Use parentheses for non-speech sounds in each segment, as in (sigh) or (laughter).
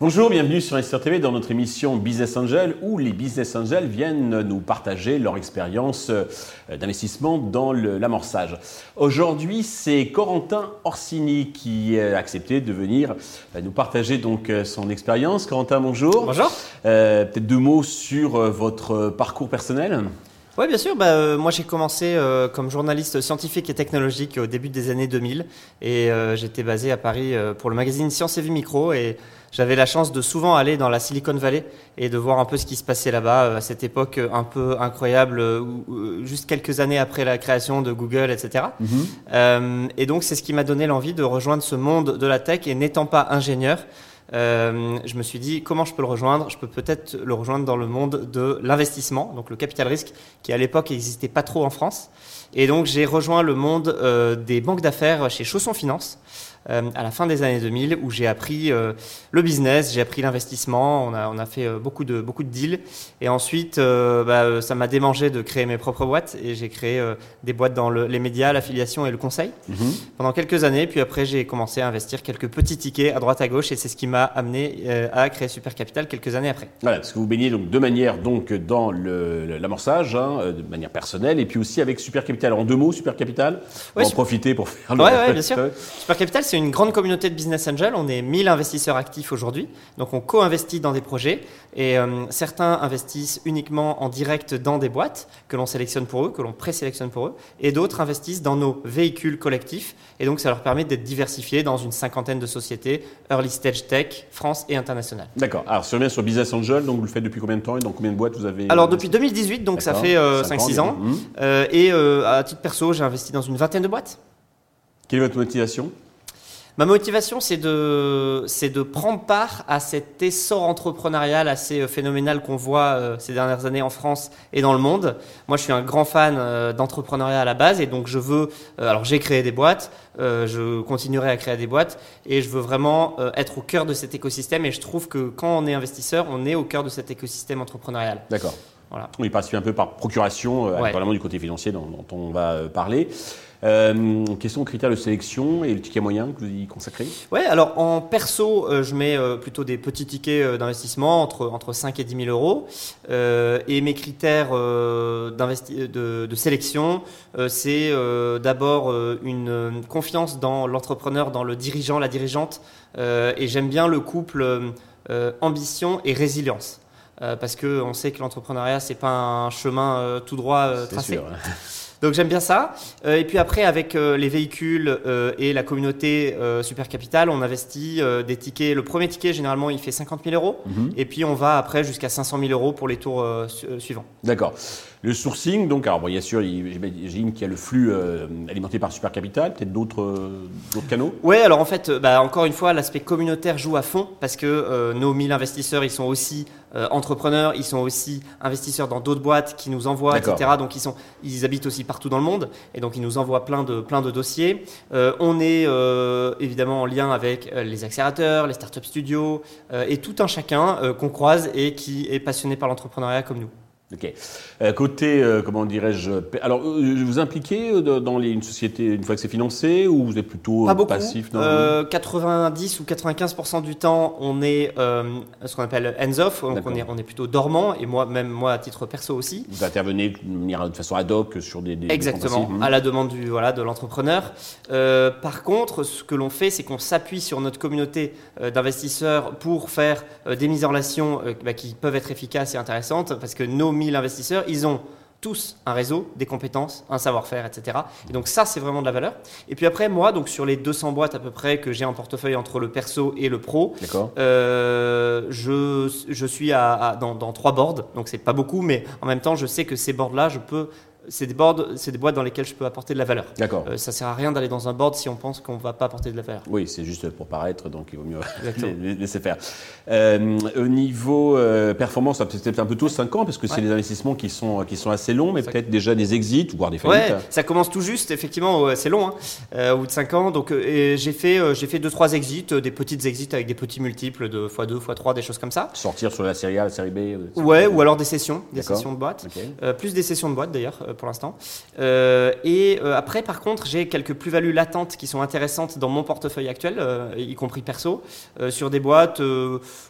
Bonjour, bienvenue sur SR TV dans notre émission Business Angel où les Business Angels viennent nous partager leur expérience euh, d'investissement dans l'amorçage. Aujourd'hui, c'est Corentin Orsini qui a accepté de venir euh, nous partager donc euh, son expérience. Corentin, bonjour. Bonjour. Peut-être deux mots sur votre parcours personnel? Oui, bien sûr. Bah, moi, j'ai commencé comme journaliste scientifique et technologique au début des années 2000. Et j'étais basé à Paris pour le magazine Science et Vie Micro. Et j'avais la chance de souvent aller dans la Silicon Valley et de voir un peu ce qui se passait là-bas euh, à cette époque euh, un peu incroyable, euh, juste quelques années après la création de Google, etc. Mhm. et donc c'est ce qui m'a donné l'envie de rejoindre ce monde de la tech et n'étant pas ingénieur. Je me suis dit comment je peux le rejoindre? Je peux peut-être le rejoindre dans le monde de l'investissement, donc le capital risque, qui à l'époque n'existait pas trop en France. Et donc j'ai rejoint le monde des banques d'affaires chez Chausson Finance. Euh, à la fin des années 2000 où j'ai appris euh, le business, j'ai appris l'investissement, on a, on a fait euh, beaucoup de, beaucoup de deals. Et ensuite, bah, ça m'a démangé de créer mes propres boîtes et j'ai créé des boîtes dans les médias, l'affiliation et le conseil mhm. pendant quelques années. Puis après, j'ai commencé à investir quelques petits tickets à droite à gauche et c'est ce qui m'a amené à créer Super Capital quelques années après. Voilà, parce que vous baignez donc de manière donc dans l'amorçage, hein, de manière personnelle et puis aussi avec Super Capital. En deux mots, Super Capital, on va en profiter pour faire le. Oui, ouais, bien sûr. Super Capital, c'est une grande communauté de business angels. On est 1000 investisseurs actifs aujourd'hui. Donc, on co-investit dans des projets. Et euh, certains investissent uniquement en direct dans des boîtes que l'on sélectionne pour eux, que l'on présélectionne pour eux. Et d'autres investissent dans nos véhicules collectifs. Et donc, ça leur permet d'être diversifiés dans une cinquantaine de sociétés, early stage tech, France et internationale. D'accord. Alors, si on revient sur Business Angel, donc vous le faites depuis combien de temps et dans combien de boîtes vous avez Alors, depuis 2018, donc ça fait 5-6 euh, ans. Mmh. Euh, et à titre perso, j'ai investi dans une vingtaine de boîtes. Quelle est votre motivation? Ma motivation, c'est de, c'est de prendre part à cet essor entrepreneurial assez euh, phénoménal qu'on voit euh, ces dernières années en France et dans le monde. Moi, je suis un grand fan euh, d'entrepreneuriat à la base et donc je veux, alors j'ai créé des boîtes, je continuerai à créer des boîtes et je veux vraiment être au cœur de cet écosystème et je trouve que quand on est investisseur, on est au cœur de cet écosystème entrepreneurial. D'accord. Voilà. Oui, participe un peu par procuration, vraiment du côté financier dont, dont on va parler. Euh, question critères de sélection et le ticket moyen que vous y consacrez? Oui, alors en perso, euh, je mets euh, plutôt des petits tickets euh, d'investissement entre, entre 5 et 10 000 euros. et mes critères de, de, sélection, c'est d'abord une confiance dans l'entrepreneur, dans le dirigeant, la dirigeante. et j'aime bien le couple ambition et résilience. Parce qu'on sait que l'entrepreneuriat, c'est pas un chemin tout droit tracé. Sûr, donc j'aime bien ça. Euh, et puis après, avec euh, les véhicules euh, et la communauté Super Capital, on investit des tickets. Le premier ticket, généralement, il fait 50 000 euros. Mhm. Et puis on va après jusqu'à 500 000 euros pour les tours suivants. D'accord. Le sourcing, donc, alors bien sûr, j'imagine qu'il y a le flux alimenté par Super Capital, peut-être d'autres canaux? Oui, alors en fait, bah, encore une fois, l'aspect communautaire joue à fond parce que nos 1000 investisseurs, ils sont aussi entrepreneurs, ils sont aussi investisseurs dans d'autres boîtes qui nous envoient, etc. Donc ils, sont, ils habitent aussi partout dans le monde et donc ils nous envoient plein de, dossiers. Euh, on est euh, évidemment en lien avec euh, les accélérateurs, les startup studios et tout un chacun qu'on croise et qui est passionné par l'entrepreneuriat comme nous. Ok. Euh, côté, euh, comment dirais-je, alors euh, vous impliquez dans les, une société une fois que c'est financé ou vous êtes plutôt passif 90 ou 95% du temps, on est ce qu'on appelle hands-off, donc on est, on est plutôt dormant et moi, même moi à titre perso aussi. Vous intervenez de façon ad hoc sur des. des Exactement, à la demande du, voilà, de l'entrepreneur. par contre, ce que l'on fait, c'est qu'on s'appuie sur notre communauté d'investisseurs pour faire des mises en relation bah, qui peuvent être efficaces et intéressantes parce que nos 1000 investisseurs, ils ont tous un réseau, des compétences, un savoir-faire, etc. Et donc ça, c'est vraiment de la valeur. Et puis après, moi, donc sur les 200 boîtes à peu près que j'ai en portefeuille entre le perso et le pro, euh, je, je suis à, dans, dans, trois boards, donc c'est pas beaucoup, mais en même temps, je sais que ces boards-là, je peux c'est des boards, c'est des boîtes dans lesquelles je peux apporter de la valeur. D'accord. Euh, ça sert à rien d'aller dans un board si on pense qu'on va pas apporter de la valeur. Oui, c'est juste pour paraître, donc il vaut mieux (laughs) laisser faire. Euh, au niveau euh, performance, ça peut être un peu tôt, 5 ans, parce que c'est Ouais. des investissements qui sont, qui sont assez longs, mais peut-être déjà des exits, voire des faillites. Ouais, ça commence tout juste, effectivement, c'est long, hein, euh, au bout de 5 ans. Donc, j'ai fait, j'ai fait deux trois exits, des petites exits avec des petits multiples de x2, x3, des choses comme ça. Sortir sur la série A, la série B. Ouais, ou alors des sessions, des sessions de boîte. Ok. Euh, plus des sessions de boîte d'ailleurs pour l'instant. Euh, et euh, après, par contre, j'ai quelques plus-values latentes qui sont intéressantes dans mon portefeuille actuel, euh, y compris perso, sur des boîtes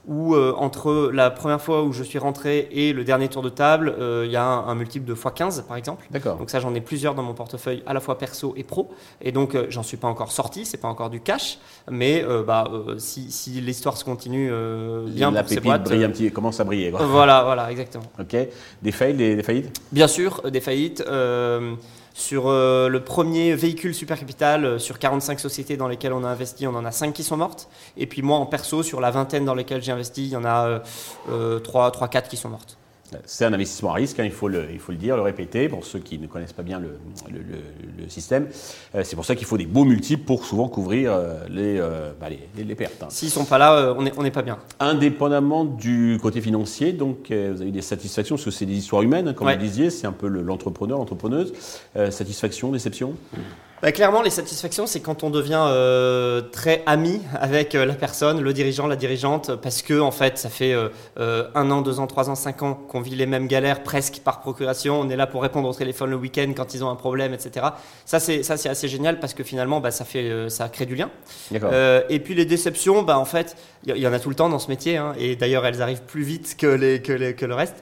où entre la première fois où je suis rentré et le dernier tour de table, il y a un, un multiple de x15 par exemple. D'accord. Donc ça, j'en ai plusieurs dans mon portefeuille, à la fois perso et pro. Et donc, j'en suis pas encore sorti, c'est pas encore du cash, mais bah, si, si l'histoire se continue bien la pour ces pépite boîtes, brille un petit, commence à briller. quoi. voilà, voilà, exactement. Ok. Des fails, des, des faillites? Bien sûr, des faillites. Euh, sur euh, le premier véhicule Super Capital, euh, sur 45 sociétés dans lesquelles on a investi, on en a 5 qui sont mortes. Et puis moi, en perso, sur la vingtaine dans lesquelles j'ai investi, il y en a euh, 3, 3, 4 qui sont mortes. C'est un investissement à risque, hein, il, faut le, il faut le dire, le répéter, pour ceux qui ne connaissent pas bien le, le- le- le système. Euh, c'est pour ça qu'il faut des beaux multiples pour souvent couvrir euh, les, euh, bah, les, les- pertes. hein. S'ils sont pas là, on n'est on n'est pas bien. Indépendamment du côté financier, donc vous avez des satisfactions, parce que c'est des histoires humaines, hein, comme Ouais. vous disiez, c'est un peu le- l'entrepreneur, l'entrepreneuse. Satisfaction, déception? Bah, clairement, les satisfactions, c'est quand on devient euh, très ami avec euh, la personne, le dirigeant, la dirigeante, parce que en fait, ça fait euh, euh, un an, deux ans, trois ans, cinq ans qu'on vit les mêmes galères presque par procuration. On est là pour répondre au téléphone le week-end quand ils ont un problème, etc. Ça, c'est ça, c'est assez génial parce que finalement, bah, ça fait, euh, ça crée du lien. Euh, et puis les déceptions, bah, en fait, il y, en a tout le temps dans ce métier, hein, et d'ailleurs elles arrivent plus vite que, les, que, les- que le reste.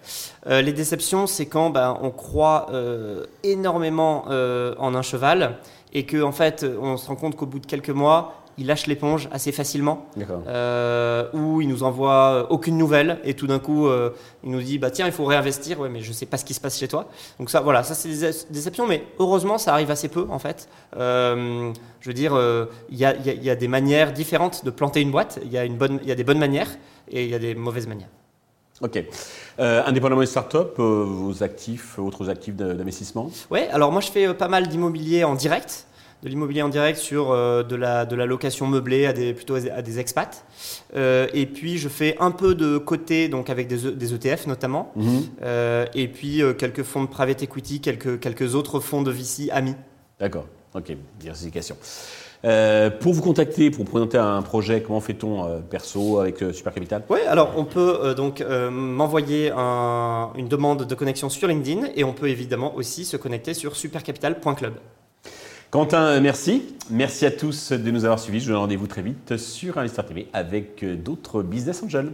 Euh, les déceptions, c'est quand bah, on croit euh, énormément euh, en un cheval et que en fait, on se rend compte qu'au bout de quelques mois, il lâche l'éponge assez facilement, euh, ou il nous envoie euh, aucune nouvelle et tout d'un coup, euh, il nous dit bah tiens, il faut réinvestir, ouais, mais je sais pas ce qui se passe chez toi. Donc ça, voilà, ça c'est des dé- déceptions, mais heureusement, ça arrive assez peu en fait. Euh, je veux dire, il y, a, il y a- il y a des manières différentes de planter une boîte. Il y a une bonne, il y a des bonnes manières et il y a des mauvaises manières. Ok. Euh, indépendamment des startups, euh, vos actifs, autres actifs d'investissement? Ouais, alors moi je fais euh, pas mal d'immobilier en direct, de l'immobilier en direct sur euh, de, la, de la location meublée à des, plutôt à des expats. Euh, et puis je fais un peu de côté, donc avec des, E- des ETF notamment. Mhm. Euh, et puis euh, quelques fonds de private equity, quelques, quelques autres fonds de VC amis. D'accord. Ok. Diversification. Euh, pour vous contacter, pour présenter un projet, comment fait-on euh, perso avec euh, Super Capital? Oui, alors on peut euh, donc m'envoyer un- une demande de connexion sur LinkedIn et on peut évidemment aussi se connecter sur supercapital.club. Quentin, merci. Merci à tous de nous avoir suivis. Je vous donne rendez-vous très vite sur Investor TV avec d'autres business angels.